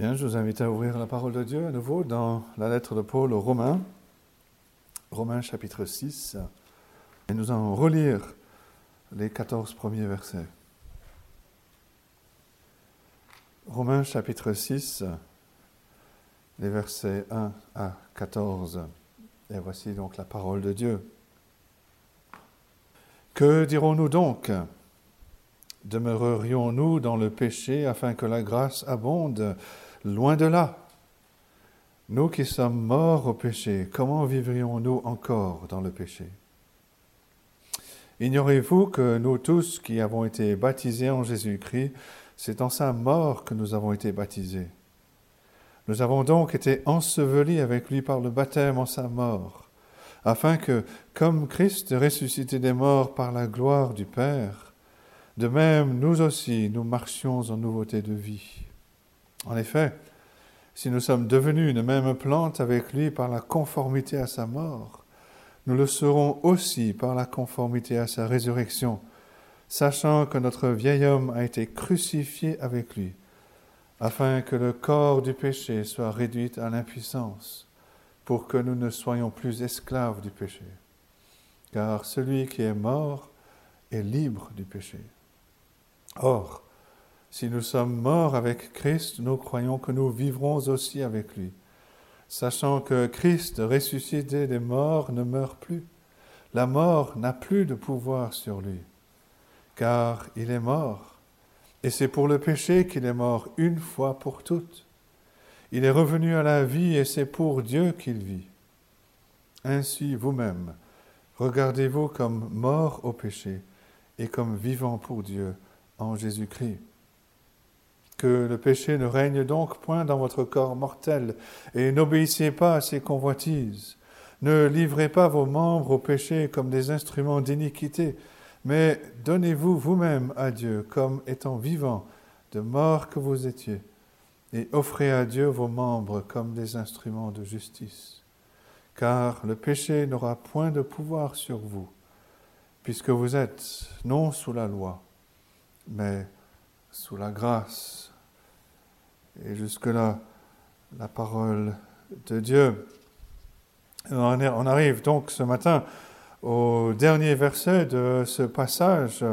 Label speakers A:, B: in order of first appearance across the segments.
A: Bien, je vous invite à ouvrir la parole de Dieu à nouveau dans la lettre de Paul aux Romains, Romains chapitre 6, et nous allons relire les 14 premiers versets. Romains chapitre 6, les versets 1 à 14. Et voici donc la parole de Dieu. Que dirons-nous donc? Demeurerions-nous dans le péché afin que la grâce abonde? Loin de là. Nous qui sommes morts au péché, comment vivrions-nous encore dans le péché? Ignorez-vous que nous tous qui avons été baptisés en Jésus-Christ, c'est en sa mort que nous avons été baptisés. Nous avons donc été ensevelis avec lui par le baptême en sa mort, afin que, comme Christ ressuscité des morts par la gloire du Père, de même nous aussi nous marchions en nouveauté de vie. En effet, si nous sommes devenus une même plante avec lui par la conformité à sa mort, nous le serons aussi par la conformité à sa résurrection, sachant que notre vieil homme a été crucifié avec lui, afin que le corps du péché soit réduit à l'impuissance, pour que nous ne soyons plus esclaves du péché. Car celui qui est mort est libre du péché. Or, si nous sommes morts avec Christ, nous croyons que nous vivrons aussi avec lui, sachant que Christ, ressuscité des morts, ne meurt plus. La mort n'a plus de pouvoir sur lui, car il est mort, et c'est pour le péché qu'il est mort une fois pour toutes. Il est revenu à la vie, et c'est pour Dieu qu'il vit. Ainsi vous-même, regardez-vous comme mort au péché et comme vivant pour Dieu en Jésus-Christ que le péché ne règne donc point dans votre corps mortel, et n'obéissez pas à ses convoitises. Ne livrez pas vos membres au péché comme des instruments d'iniquité, mais donnez-vous vous-même à Dieu comme étant vivants, de mort que vous étiez, et offrez à Dieu vos membres comme des instruments de justice. Car le péché n'aura point de pouvoir sur vous, puisque vous êtes non sous la loi, mais sous la grâce. Et jusque-là, la parole de Dieu. On arrive donc ce matin au dernier verset de ce passage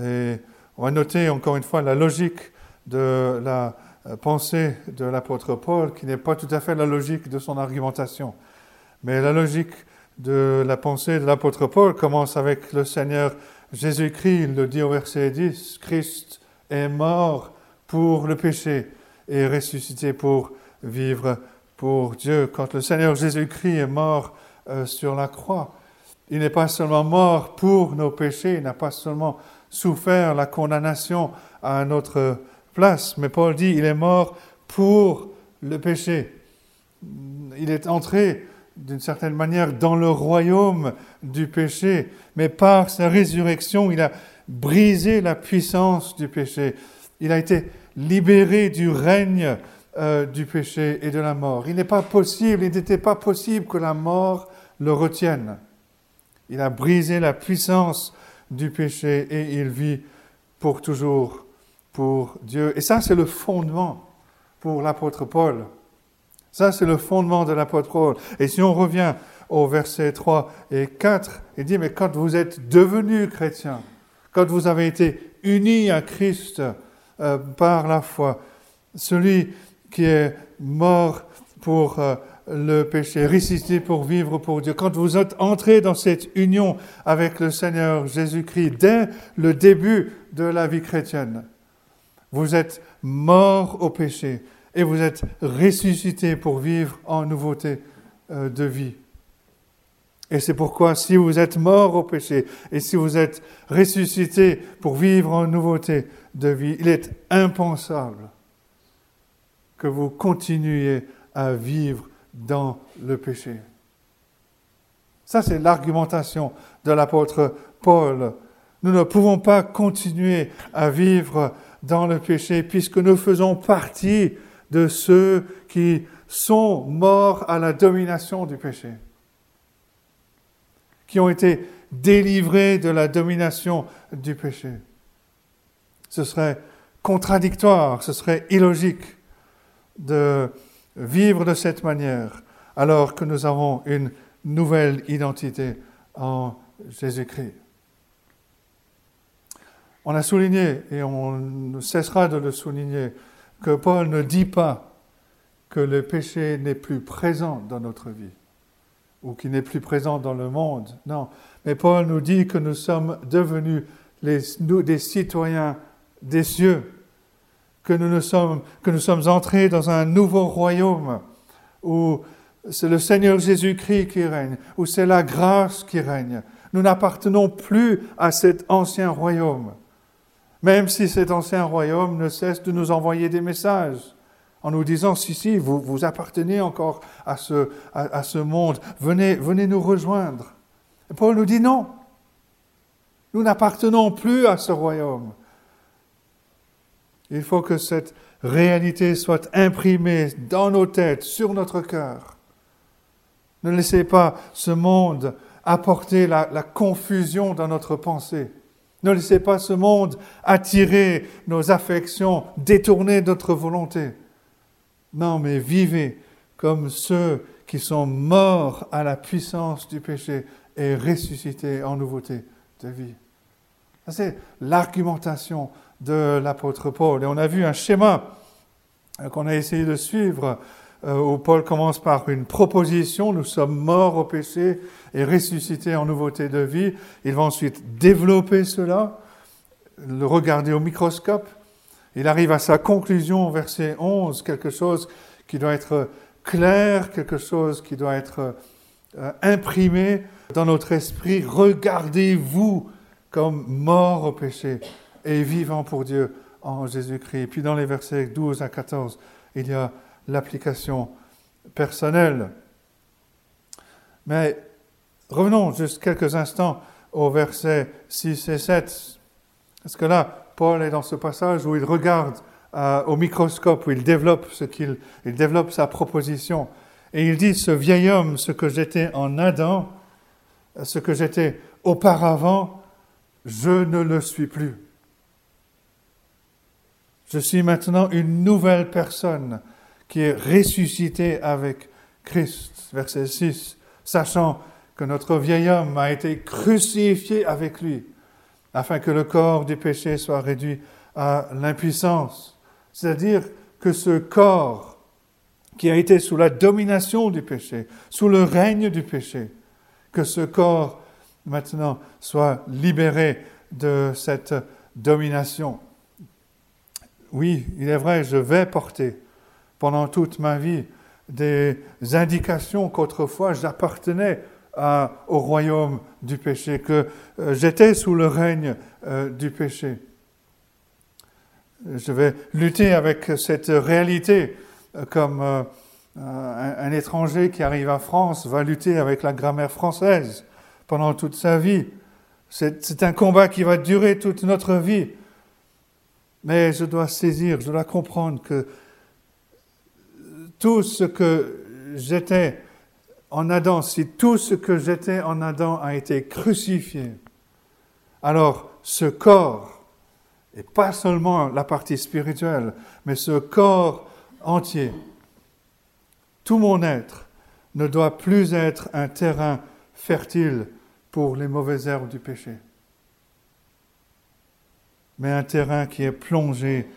A: et on va noter encore une fois la logique de la pensée de l'apôtre Paul qui n'est pas tout à fait la logique de son argumentation. Mais la logique de la pensée de l'apôtre Paul commence avec le Seigneur Jésus-Christ, il le dit au verset 10, Christ est mort pour le péché et ressuscité pour vivre pour Dieu. Quand le Seigneur Jésus-Christ est mort euh, sur la croix, il n'est pas seulement mort pour nos péchés, il n'a pas seulement souffert la condamnation à notre place, mais Paul dit, il est mort pour le péché. Il est entré d'une certaine manière dans le royaume du péché, mais par sa résurrection, il a brisé la puissance du péché. Il a été libéré du règne euh, du péché et de la mort. Il n'est pas possible, il n'était pas possible que la mort le retienne. Il a brisé la puissance du péché et il vit pour toujours pour Dieu. Et ça, c'est le fondement pour l'apôtre Paul. Ça, c'est le fondement de l'apôtre Paul. Et si on revient au verset 3 et 4, il dit, mais quand vous êtes devenu chrétien, quand vous avez été unis à Christ, euh, par la foi. Celui qui est mort pour euh, le péché, ressuscité pour vivre pour Dieu. Quand vous êtes entré dans cette union avec le Seigneur Jésus-Christ dès le début de la vie chrétienne, vous êtes mort au péché et vous êtes ressuscité pour vivre en nouveauté euh, de vie. Et c'est pourquoi si vous êtes mort au péché et si vous êtes ressuscité pour vivre en nouveauté il est impensable que vous continuiez à vivre dans le péché. Ça, c'est l'argumentation de l'apôtre Paul. Nous ne pouvons pas continuer à vivre dans le péché puisque nous faisons partie de ceux qui sont morts à la domination du péché qui ont été délivrés de la domination du péché. Ce serait contradictoire, ce serait illogique de vivre de cette manière alors que nous avons une nouvelle identité en Jésus-Christ. On a souligné, et on ne cessera de le souligner, que Paul ne dit pas que le péché n'est plus présent dans notre vie ou qu'il n'est plus présent dans le monde. Non, mais Paul nous dit que nous sommes devenus des citoyens des cieux, que nous, nous sommes, que nous sommes entrés dans un nouveau royaume où c'est le Seigneur Jésus-Christ qui règne, où c'est la grâce qui règne. Nous n'appartenons plus à cet ancien royaume, même si cet ancien royaume ne cesse de nous envoyer des messages en nous disant, si, si, vous, vous appartenez encore à ce, à, ce monde, venez, venez nous rejoindre. Et Paul nous dit non, nous n'appartenons plus à ce royaume. Il faut que cette réalité soit imprimée dans nos têtes, sur notre cœur. Ne laissez pas ce monde apporter la, confusion dans notre pensée. Ne laissez pas ce monde attirer nos affections, détourner notre volonté. Non, mais vivez comme ceux qui sont morts à la puissance du péché et ressuscités en nouveauté de vie. C'est l'argumentation de l'apôtre Paul. Et on a vu un schéma qu'on a essayé de suivre euh, où Paul commence par une proposition, nous sommes morts au péché et ressuscités en nouveauté de vie. Il va ensuite développer cela, le regarder au microscope. Il arrive à sa conclusion, verset 11, quelque chose qui doit être clair, quelque chose qui doit être euh, imprimé dans notre esprit. Regardez-vous comme morts au péché et vivants pour Dieu en Jésus-Christ. Puis dans les versets 12 à 14, il y a l'application personnelle. Mais revenons juste quelques instants aux versets 6 et 7. Parce que là, Paul est dans ce passage où il regarde euh, au microscope, où il développe, ce qu'il, il développe sa proposition. Et il dit, ce vieil homme, ce que j'étais en Adam, ce que j'étais auparavant, je ne le suis plus. Je suis maintenant une nouvelle personne qui est ressuscité avec Christ. Verset 6. Sachant que notre vieil homme a été crucifié avec lui, afin que le corps du péché soit réduit à l'impuissance. C'est-à-dire que ce corps qui a été sous la domination du péché, sous le règne du péché, que ce corps maintenant soit libéré de cette domination. Oui, il est vrai, je vais porter pendant toute ma vie des indications qu'autrefois j'appartenais au royaume du péché, que euh, j'étais sous le règne euh, du péché. Je vais lutter avec cette réalité euh, comme un, étranger qui arrive à France va lutter avec la grammaire française pendant toute sa vie. C'est un combat qui va durer toute notre vie. Mais je dois saisir, je dois comprendre que tout ce que j'étais en Adam, si tout ce que j'étais en Adam a été crucifié, alors ce corps, et pas seulement la partie spirituelle, mais ce corps entier, tout mon être, ne doit plus être un terrain fertile pour les mauvaises herbes du péché, mais un terrain qui est plongé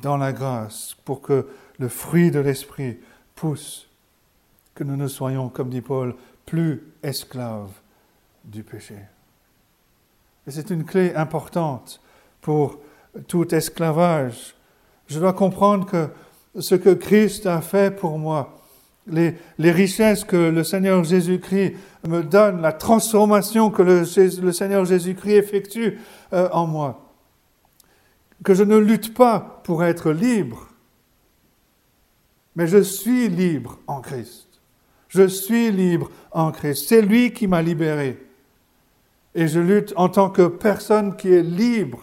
A: dans la grâce pour que le fruit de l'esprit pousse, que nous ne soyons, comme dit Paul, plus esclaves du péché. Et c'est une clé importante pour tout esclavage. Je dois comprendre que ce que Christ a fait pour moi, les, richesses que le Seigneur Jésus-Christ me donne, la transformation que le, le Seigneur Jésus-Christ effectue euh, en moi, que je ne lutte pas pour être libre, mais je suis libre en Christ. Je suis libre en Christ. C'est lui qui m'a libéré. Et je lutte en tant que personne qui est libre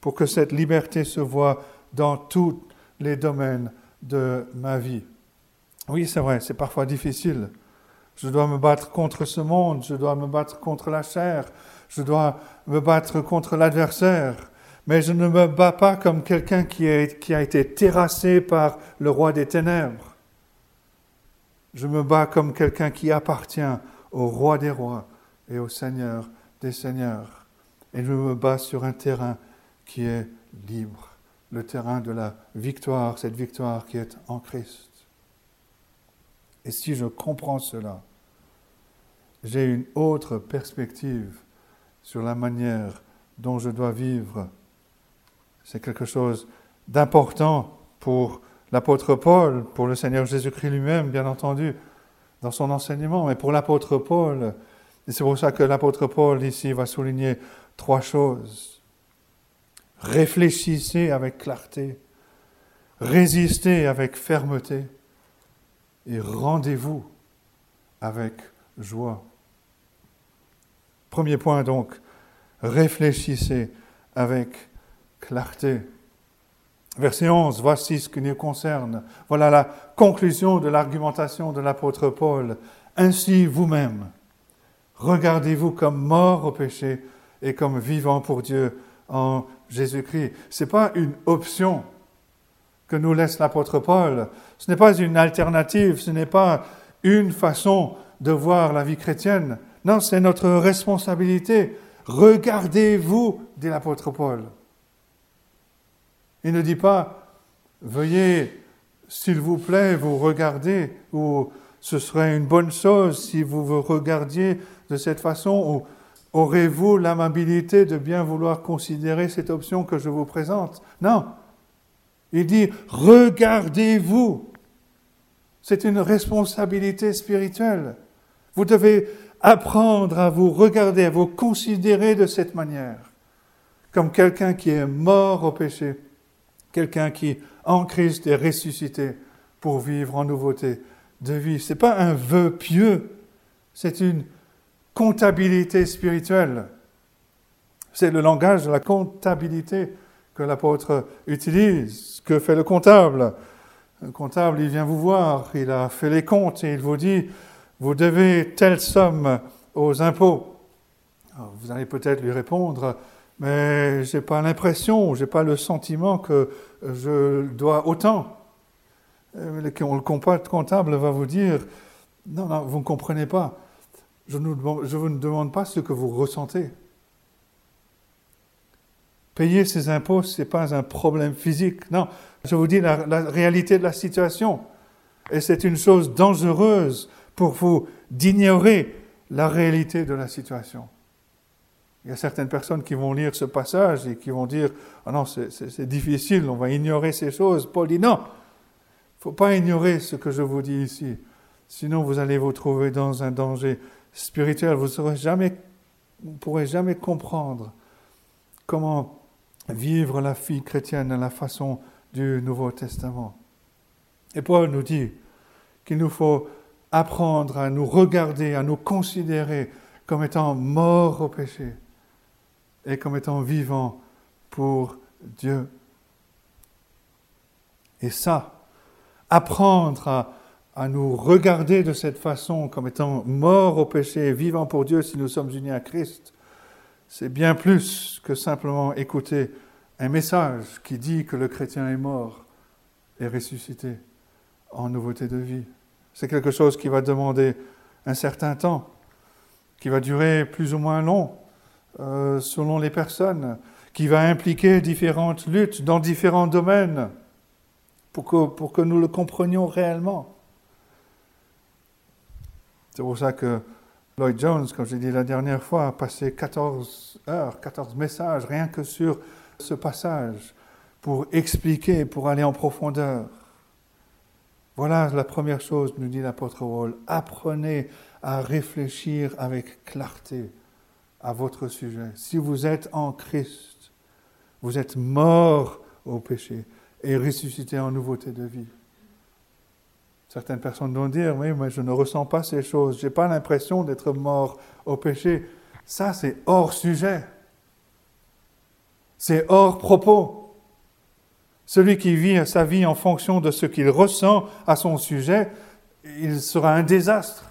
A: pour que cette liberté se voie dans tous les domaines de ma vie. Oui, c'est vrai, c'est parfois difficile. Je dois me battre contre ce monde, je dois me battre contre la chair, je dois me battre contre l'adversaire, Mais je ne me bats pas comme quelqu'un qui, a été terrassé par le roi des ténèbres. Je me bats comme quelqu'un qui appartient au roi des rois et au seigneur des seigneurs. Et je me bats sur un terrain qui est libre, le terrain de la victoire, cette victoire qui est en Christ. Et si je comprends cela, j'ai une autre perspective sur la manière dont je dois vivre. C'est quelque chose d'important pour l'apôtre Paul, pour le Seigneur Jésus-Christ lui-même, bien entendu, dans son enseignement, mais pour l'apôtre Paul, et c'est pour ça que l'apôtre Paul ici va souligner trois choses. Réfléchissez avec clarté, résistez avec fermeté et rendez-vous avec joie. Premier point donc, réfléchissez avec clarté. Verset 11, voici ce qui nous concerne. Voilà la conclusion de l'argumentation de l'apôtre Paul. Ainsi vous-même, regardez-vous comme mort au péché et comme vivant pour Dieu en Jésus-Christ. Ce n'est pas une option que nous laisse l'apôtre Paul. Ce n'est pas une alternative, ce n'est pas une façon de voir la vie chrétienne. Non, c'est notre responsabilité. Regardez-vous, dit l'apôtre Paul. Il ne dit pas, veuillez, s'il vous plaît, vous regarder, ou ce serait une bonne chose si vous vous regardiez de cette façon, ou aurez-vous l'amabilité de bien vouloir considérer cette option que je vous présente? Non. Il dit, regardez-vous. C'est une responsabilité spirituelle. Vous devez apprendre à vous regarder, à vous considérer de cette manière, comme quelqu'un qui est mort au péché quelqu'un qui, en Christ, est ressuscité pour vivre en nouveauté de vie. Ce n'est pas un vœu pieux, c'est une comptabilité spirituelle. C'est le langage de la comptabilité que l'apôtre utilise. Que fait le comptable? Le comptable, il vient vous voir, il a fait les comptes et il vous dit, vous devez telle somme aux impôts. vous allez peut-être lui répondre, mais je n'ai pas l'impression, je n'ai pas le sentiment que je dois autant. Euh, le comptable va vous dire, non, non, vous ne comprenez pas. Je, je vous ne demande pas ce que vous ressentez. Payer ses impôts, ce n'est pas un problème physique. Non, je vous dis la réalité de la situation. Et c'est une chose dangereuse pour vous d'ignorer la réalité de la situation. Il y a certaines personnes qui vont lire ce passage et qui vont dire Ah non, c'est difficile, on va ignorer ces choses. Paul dit Non, il ne faut pas ignorer ce que je vous dis ici. Sinon, vous allez vous trouver dans un danger spirituel. Vous ne pourrez jamais comprendre comment vivre la vie chrétienne à la façon du Nouveau Testament. Et Paul nous dit qu'il nous faut apprendre à nous regarder, à nous considérer comme étant morts au péché et comme étant vivant pour Dieu. Et ça, apprendre à, à, nous regarder de cette façon comme étant morts au péché et vivant pour Dieu si nous sommes unis à Christ, c'est bien plus que simplement écouter un message qui dit que le chrétien est mort et ressuscité en nouveauté de vie. C'est quelque chose qui va demander un certain temps, qui va durer plus ou moins long, euh, selon les personnes, qui va impliquer différentes luttes dans différents domaines pour que, nous le comprenions réellement. C'est pour ça que Lloyd Jones, comme j'ai dit la dernière fois, a passé 14 heures, 14 messages rien que sur ce passage pour expliquer, pour aller en profondeur. Voilà la première chose, nous dit l'apôtre Paul. Apprenez à réfléchir avec clarté à votre sujet. Si vous êtes en Christ, vous êtes mort au péché et ressuscité en nouveauté de vie. Certaines personnes vont dire, oui, mais je ne ressens pas ces choses, je n'ai pas l'impression d'être mort au péché. Ça, c'est hors sujet. C'est hors propos. Celui qui vit sa vie en fonction de ce qu'il ressent à son sujet, il sera un désastre.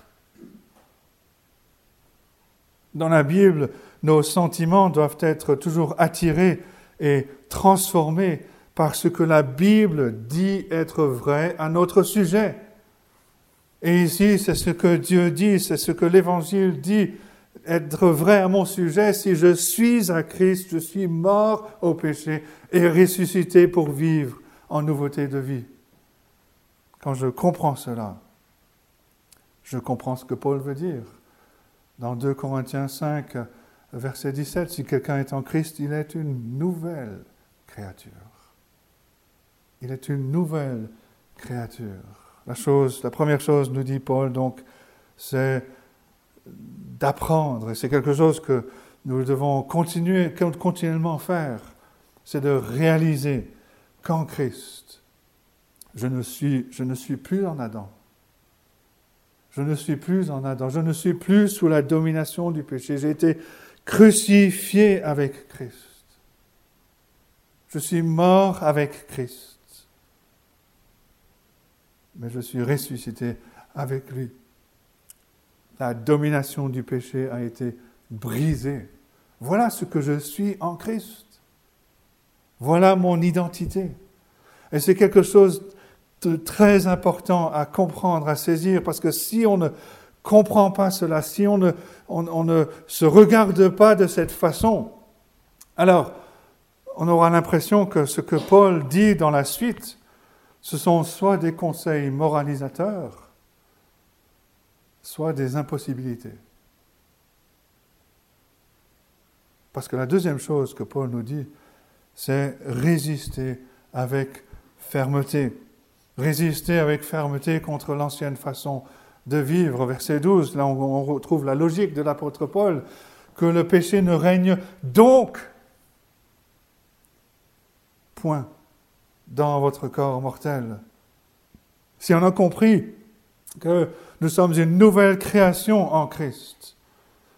A: Dans la Bible, nos sentiments doivent être toujours attirés est transformé par ce que la Bible dit être vrai à notre sujet. Et ici, c'est ce que Dieu dit, c'est ce que l'Évangile dit, être vrai à mon sujet. Si je suis à Christ, je suis mort au péché et ressuscité pour vivre en nouveauté de vie. Quand je comprends cela, je comprends ce que Paul veut dire. Dans 2 Corinthiens 5, verset 17, si quelqu'un est en Christ, il est une nouvelle créature. Il est une nouvelle créature. La chose, la première chose, nous dit Paul, donc, c'est d'apprendre, et c'est quelque chose que nous devons continuer, continuellement faire, c'est de réaliser qu'en Christ, je ne, suis, je ne suis plus en Adam. Je ne suis plus en Adam. Je ne suis plus sous la domination du péché. J'ai été crucifié avec Christ. Je suis mort avec Christ mais je suis ressuscité avec lui. La domination du péché a été brisée. Voilà ce que je suis en Christ. Voilà mon identité. Et c'est quelque chose de très important à comprendre, à saisir, parce que si on ne comprend pas cela, si on ne, se regarde pas de cette façon, alors on aura l'impression que ce que Paul dit dans la suite, ce sont soit des conseils moralisateurs, soit des impossibilités. Parce que la deuxième chose que Paul nous dit, c'est résister avec fermeté. Résister avec fermeté contre l'ancienne façon de vivre. Verset 12, là on retrouve la logique de l'apôtre Paul, que le péché ne règne donc. Point dans votre corps mortel. Si on a compris que nous sommes une nouvelle création en Christ,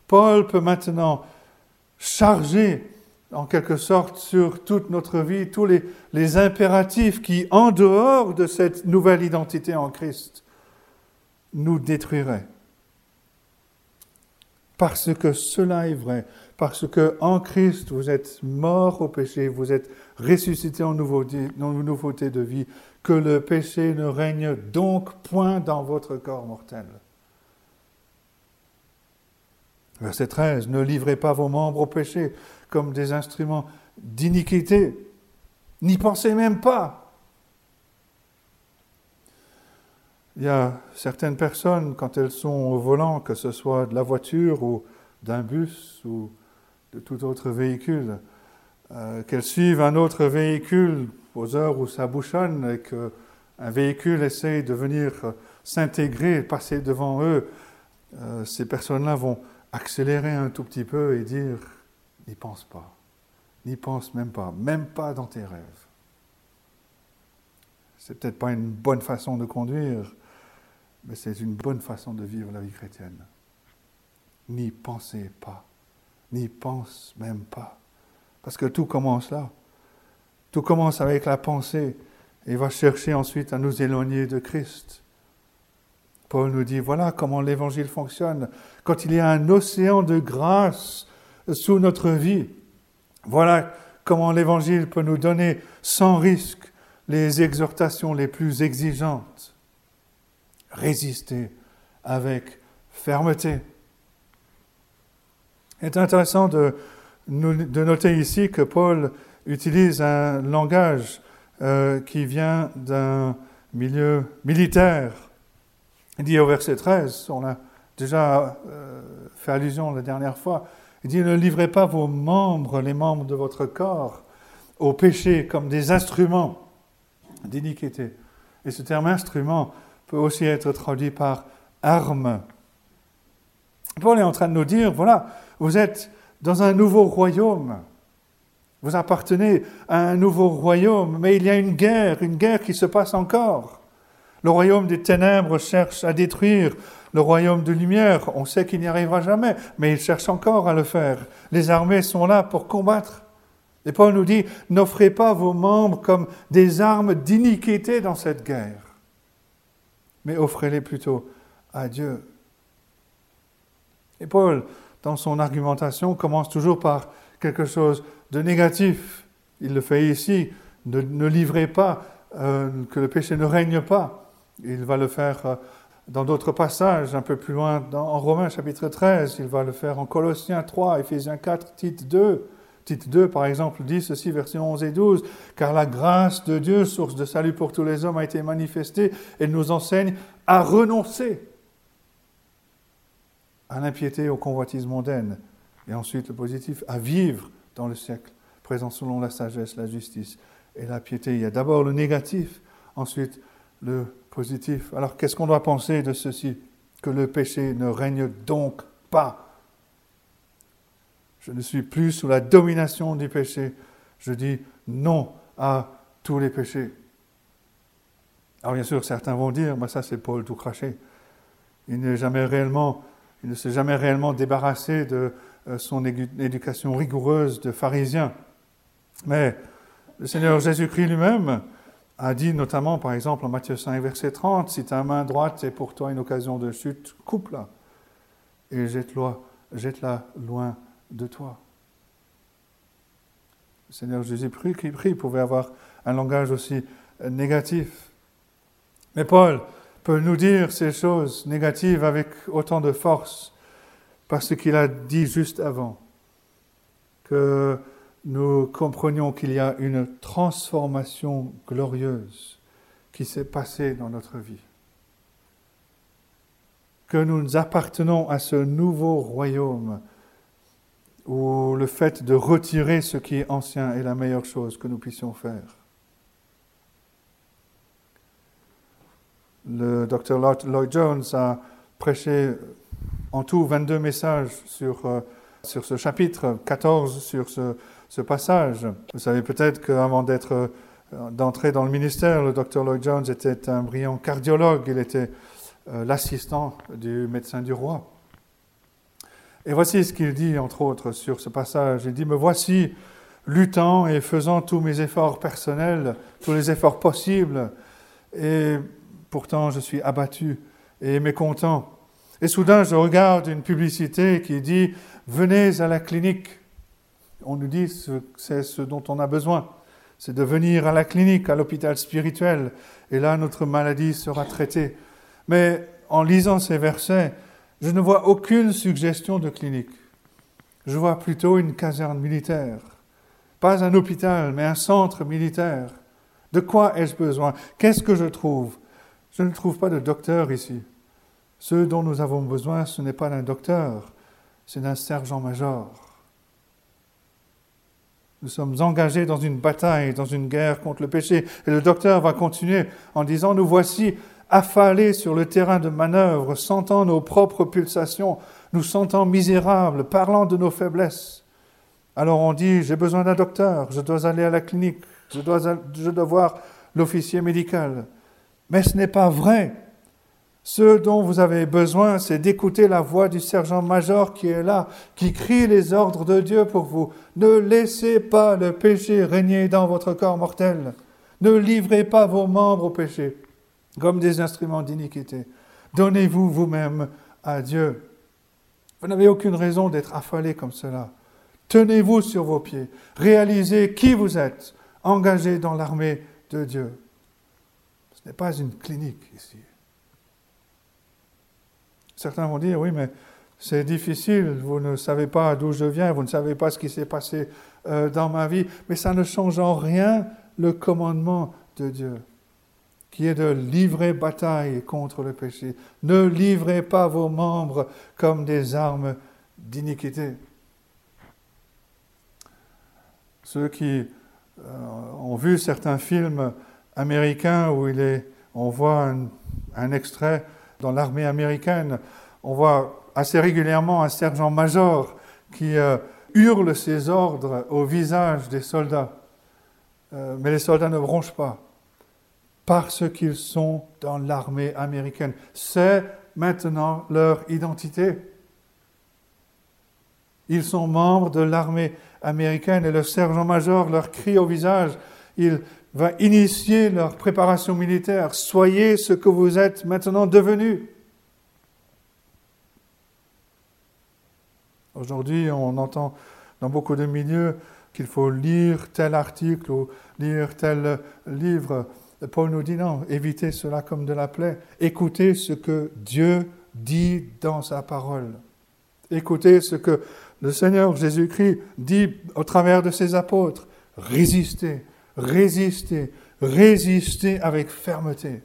A: Paul peut maintenant charger en quelque sorte sur toute notre vie tous les, impératifs qui, en dehors de cette nouvelle identité en Christ, nous détruiraient. Parce que cela est vrai, parce que en Christ vous êtes mort au péché, vous êtes ressuscité en nouveauté, en nouveauté de vie, que le péché ne règne donc point dans votre corps mortel. Verset 13, ne livrez pas vos membres au péché comme des instruments d'iniquité, n'y pensez même pas. Il y a certaines personnes, quand elles sont au volant, que ce soit de la voiture ou d'un bus ou de tout autre véhicule, euh, qu'elles suivent un autre véhicule aux heures où ça bouchonne et qu'un véhicule essaye de venir s'intégrer, passer devant eux, euh, ces personnes-là vont accélérer un tout petit peu et dire n'y pense pas, n'y pense même pas, même pas dans tes rêves. C'est peut-être pas une bonne façon de conduire, mais c'est une bonne façon de vivre la vie chrétienne. N'y pensez pas, n'y pense même pas. Parce que tout commence là. Tout commence avec la pensée et va chercher ensuite à nous éloigner de Christ. Paul nous dit, voilà comment l'évangile fonctionne. Quand il y a un océan de grâce sous notre vie, voilà comment l'évangile peut nous donner sans risque les exhortations les plus exigeantes. Résister avec fermeté. Il est intéressant de, de noter ici que Paul utilise un langage euh, qui vient d'un milieu militaire. Il dit au verset 13, on a déjà euh, fait allusion la dernière fois, il dit ne livrez pas vos membres, les membres de votre corps, au péché comme des instruments d'iniquité. Et ce terme instrument peut aussi être traduit par arme. Paul est en train de nous dire, voilà, vous êtes dans un nouveau royaume. Vous appartenez à un nouveau royaume, mais il y a une guerre, une guerre qui se passe encore. Le royaume des ténèbres cherche à détruire le royaume de lumière. On sait qu'il n'y arrivera jamais, mais il cherche encore à le faire. Les armées sont là pour combattre. Et Paul nous dit, n'offrez pas vos membres comme des armes d'iniquité dans cette guerre, mais offrez-les plutôt à Dieu. Et Paul dans son argumentation commence toujours par quelque chose de négatif. Il le fait ici. Ne, livrez pas, euh, que le péché ne règne pas. Il va le faire euh, dans d'autres passages, un peu plus loin, en Romains chapitre 13. Il va le faire en Colossiens 3, Éphésiens 4, Tite 2. Tite 2, par exemple, dit ceci, versets 11 et 12, Car la grâce de Dieu, source de salut pour tous les hommes, a été manifestée et nous enseigne à renoncer à l'impiété, au convoitise mondaine, et ensuite le positif, à vivre dans le siècle présent selon la sagesse, la justice et la piété. Il y a d'abord le négatif, ensuite le positif. Alors qu'est-ce qu'on doit penser de ceci? Que le péché ne règne donc pas je ne suis plus sous la domination du péché. Je dis non à tous les péchés. Alors bien sûr, certains vont dire, mais ça c'est Paul tout craché. Il ne s'est jamais réellement débarrassé de son éducation rigoureuse de pharisien. Mais le Seigneur Jésus-Christ lui-même a dit notamment, par exemple, en Matthieu 5, verset 30, si ta main droite est pour toi une occasion de chute, coupe-la et jette-la jette loin de toi. Le Seigneur Jésus prie, qui prie pouvait avoir un langage aussi négatif. Mais Paul peut nous dire ces choses négatives avec autant de force parce qu'il a dit juste avant que nous comprenions qu'il y a une transformation glorieuse qui s'est passée dans notre vie. Que nous appartenons à ce nouveau royaume où le fait de retirer ce qui est ancien est la meilleure chose que nous puissions faire. Le docteur Lloyd Jones a prêché en tout 22 messages sur, euh, sur ce chapitre, 14 sur ce, passage. Vous savez peut-être qu'avant d'être, euh, d'entrer dans le ministère, le docteur Lloyd Jones était un brillant cardiologue, il était euh, l'assistant du médecin du roi. Et voici ce qu'il dit, entre autres, sur ce passage. Il dit, me voici luttant et faisant tous mes efforts personnels, tous les efforts possibles, et pourtant je suis abattu et mécontent. Et soudain, je regarde une publicité qui dit, venez à la clinique. On nous dit que c'est ce dont on a besoin. C'est de venir à la clinique, à l'hôpital spirituel, et là notre maladie sera traitée. Mais en lisant ces versets, je ne vois aucune suggestion de clinique. Je vois plutôt une caserne militaire. Pas un hôpital, mais un centre militaire. De quoi ai-je besoin? Qu'est-ce que je trouve? Je ne trouve pas de docteur ici. Ce dont nous avons besoin, ce n'est pas d'un docteur, c'est d'un sergent-major. Nous sommes engagés dans une bataille, dans une guerre contre le péché. Et le docteur va continuer en disant, nous voici affalés sur le terrain de manœuvre, sentant nos propres pulsations, nous sentant misérables, parlant de nos faiblesses. Alors on dit, j'ai besoin d'un docteur, je dois aller à la clinique, je dois, voir l'officier médical. Mais ce n'est pas vrai. Ce dont vous avez besoin, c'est d'écouter la voix du sergent-major qui est là, qui crie les ordres de Dieu pour vous. Ne laissez pas le péché régner dans votre corps mortel. Ne livrez pas vos membres au péché comme des instruments d'iniquité. Donnez-vous vous-même à Dieu. Vous n'avez aucune raison d'être affalé comme cela. Tenez-vous sur vos pieds. Réalisez qui vous êtes, engagé dans l'armée de Dieu. Ce n'est pas une clinique ici. Certains vont dire, oui, mais c'est difficile, vous ne savez pas d'où je viens, vous ne savez pas ce qui s'est passé euh, dans ma vie, mais ça ne change en rien le commandement de Dieu qui est de livrer bataille contre le péché. Ne livrez pas vos membres comme des armes d'iniquité. Ceux qui euh, ont vu certains films américains où il est, on voit un, extrait dans l'armée américaine, on voit assez régulièrement un sergent-major qui euh, hurle ses ordres au visage des soldats. Euh, mais les soldats ne bronchent pas parce qu'ils sont dans l'armée américaine. C'est maintenant leur identité. Ils sont membres de l'armée américaine et le sergent-major leur crie au visage. Va initier leur préparation militaire. Soyez ce que vous êtes maintenant devenus. Aujourd'hui, on entend dans beaucoup de milieux qu'il faut lire tel article ou lire tel livre. Paul nous dit non, évitez cela comme de la plaie. Écoutez ce que Dieu dit dans sa parole. Écoutez ce que le Seigneur Jésus-Christ dit au travers de ses apôtres. Résistez, résistez, résistez avec fermeté.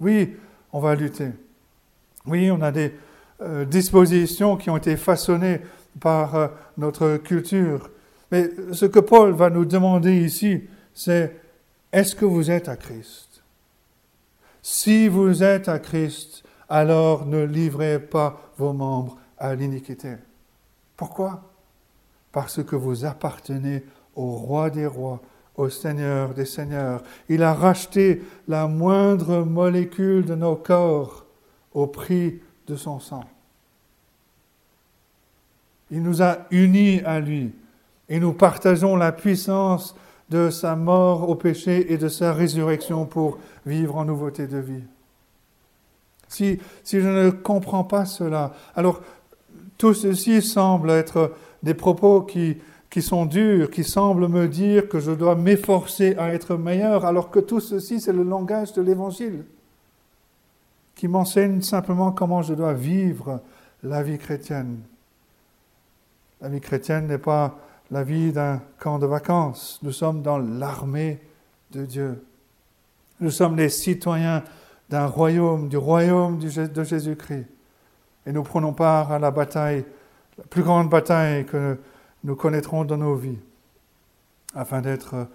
A: Oui, on va lutter. Oui, on a des euh, dispositions qui ont été façonnées par euh, notre culture. Mais ce que Paul va nous demander ici, c'est est-ce que vous êtes à Christ? Si vous êtes à Christ, alors ne livrez pas vos membres à l'iniquité. Pourquoi? Parce que vous appartenez au roi des rois, au Seigneur des seigneurs. Il a racheté la moindre molécule de nos corps au prix de son sang. Il nous a unis à lui et nous partageons la puissance de sa mort au péché et de sa résurrection pour vivre en nouveauté de vie. Si, si je ne comprends pas cela, alors tout ceci semble être des propos qui, qui sont durs, qui semblent me dire que je dois m'efforcer à être meilleur, alors que tout ceci, c'est le langage de l'Évangile, qui m'enseigne simplement comment je dois vivre la vie chrétienne. La vie chrétienne n'est pas la vie d'un camp de vacances. Nous sommes dans l'armée de Dieu. Nous sommes les citoyens d'un royaume, du royaume de Jésus-Christ. Et nous prenons part à la bataille, la plus grande bataille que nous connaîtrons dans nos vies, afin d'être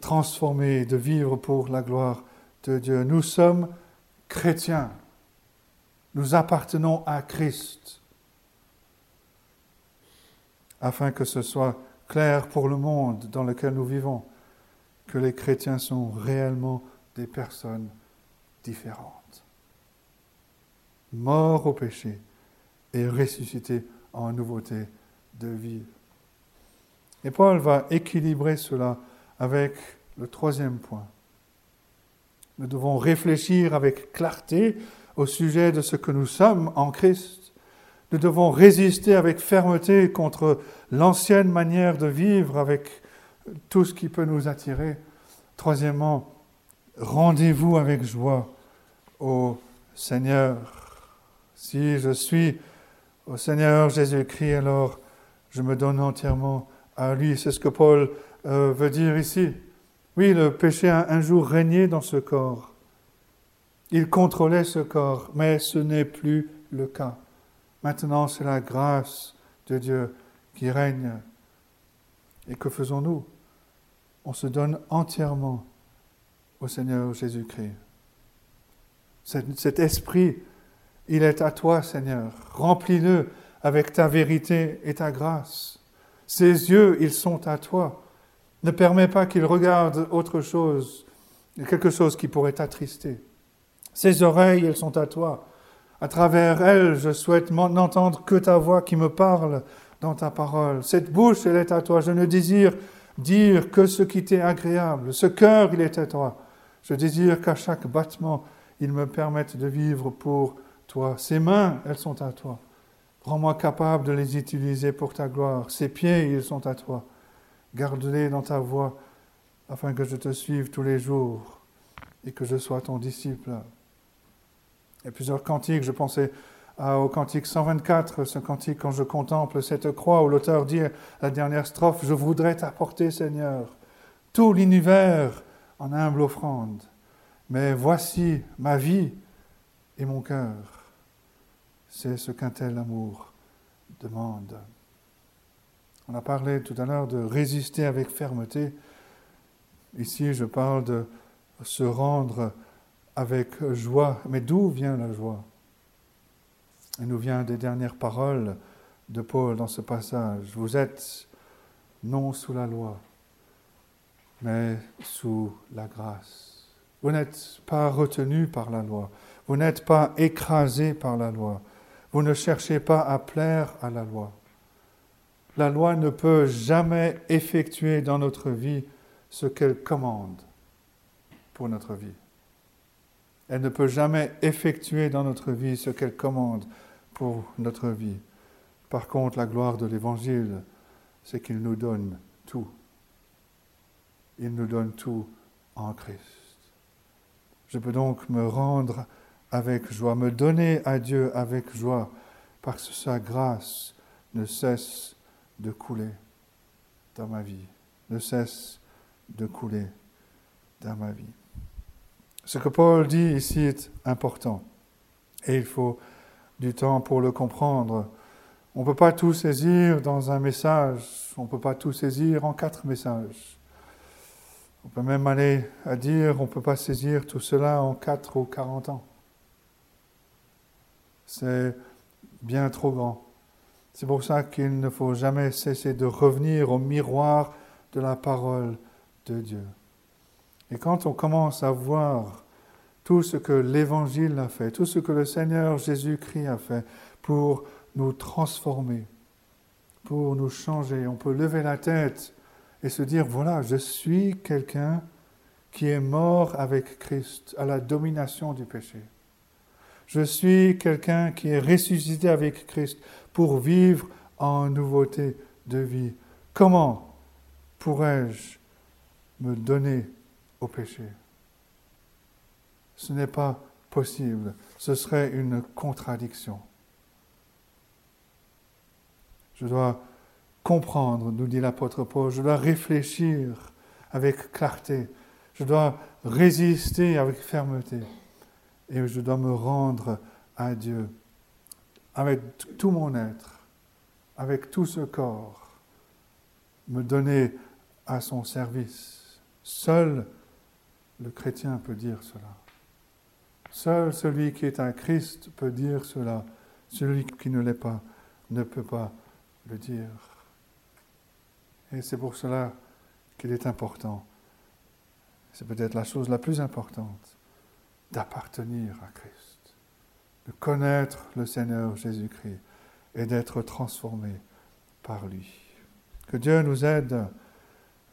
A: transformés, de vivre pour la gloire de Dieu. Nous sommes chrétiens. Nous appartenons à Christ afin que ce soit clair pour le monde dans lequel nous vivons que les chrétiens sont réellement des personnes différentes, morts au péché et ressuscités en nouveauté de vie. Et Paul va équilibrer cela avec le troisième point. Nous devons réfléchir avec clarté au sujet de ce que nous sommes en Christ nous devons résister avec fermeté contre l'ancienne manière de vivre, avec tout ce qui peut nous attirer. Troisièmement, rendez-vous avec joie au Seigneur. Si je suis au Seigneur Jésus-Christ, alors je me donne entièrement lui. C'est ce que Paul euh, veut dire ici. Oui, le péché a un jour régné dans ce corps. Il contrôlait ce corps, mais ce n'est plus le cas. Maintenant, c'est la grâce de Dieu qui règne. Et que faisons-nous? On se donne entièrement au Seigneur Jésus-Christ. Cet, esprit, il est à toi, Seigneur. Remplis-le avec ta vérité et ta grâce. Ses yeux, ils sont à toi. Ne permets pas qu'il regarde autre chose, quelque chose qui pourrait t'attrister. Ses oreilles, elles sont à toi. À travers elle, je souhaite n'entendre que ta voix qui me parle dans ta parole. Cette bouche, elle est à toi. Je ne désire dire que ce qui t'est agréable. Ce cœur, il est à toi. Je désire qu'à chaque battement, il me permette de vivre pour toi. Ces mains, elles sont à toi. Rends-moi capable de les utiliser pour ta gloire. Ces pieds, ils sont à toi. Garde-les dans ta voix afin que je te suive tous les jours et que je sois ton disciple. Il y a plusieurs cantiques. Je pensais au cantique 124, ce cantique quand je contemple cette croix où l'auteur dit la dernière strophe Je voudrais t'apporter, Seigneur, tout l'univers en humble offrande. Mais voici ma vie et mon cœur. C'est ce qu'un tel amour demande. On a parlé tout à l'heure de résister avec fermeté. Ici, je parle de se rendre avec joie. Mais d'où vient la joie? Elle nous vient des dernières paroles de Paul dans ce passage. Vous êtes non sous la loi, mais sous la grâce. Vous n'êtes pas retenu par la loi. Vous n'êtes pas écrasé par la loi. Vous ne cherchez pas à plaire à la loi. La loi ne peut jamais effectuer dans notre vie ce qu'elle commande pour notre vie. Elle ne peut jamais effectuer dans notre vie ce qu'elle commande pour notre vie. Par contre, la gloire de l'Évangile, c'est qu'il nous donne tout. Il nous donne tout en Christ. Je peux donc me rendre avec joie, me donner à Dieu avec joie, parce que sa grâce ne cesse de couler dans ma vie, ne cesse de couler dans ma vie. Ce que Paul dit ici est important et il faut du temps pour le comprendre. On ne peut pas tout saisir dans un message, on ne peut pas tout saisir en quatre messages. On peut même aller à dire, on ne peut pas saisir tout cela en quatre ou quarante ans. C'est bien trop grand. C'est pour ça qu'il ne faut jamais cesser de revenir au miroir de la parole de Dieu. Et quand on commence à voir tout ce que l'Évangile a fait, tout ce que le Seigneur Jésus-Christ a fait pour nous transformer, pour nous changer, on peut lever la tête et se dire, voilà, je suis quelqu'un qui est mort avec Christ à la domination du péché. Je suis quelqu'un qui est ressuscité avec Christ pour vivre en nouveauté de vie. Comment pourrais-je me donner au péché? Ce n'est pas possible. Ce serait une contradiction. Je dois comprendre, nous dit l'apôtre Paul, je dois réfléchir avec clarté, je dois résister avec fermeté et je dois me rendre à Dieu avec tout mon être, avec tout ce corps, me donner à son service. Seul le chrétien peut dire cela. Seul celui qui est un Christ peut dire cela. Celui qui ne l'est pas ne peut pas le dire. Et c'est pour cela qu'il est important, c'est peut-être la chose la plus importante, d'appartenir à Christ, de connaître le Seigneur Jésus-Christ et d'être transformé par lui. Que Dieu nous aide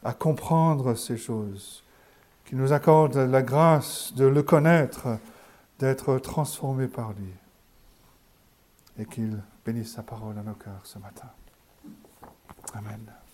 A: à comprendre ces choses qui nous accorde la grâce de le connaître, d'être transformé par lui. Et qu'il bénisse sa parole à nos cœurs ce matin. Amen.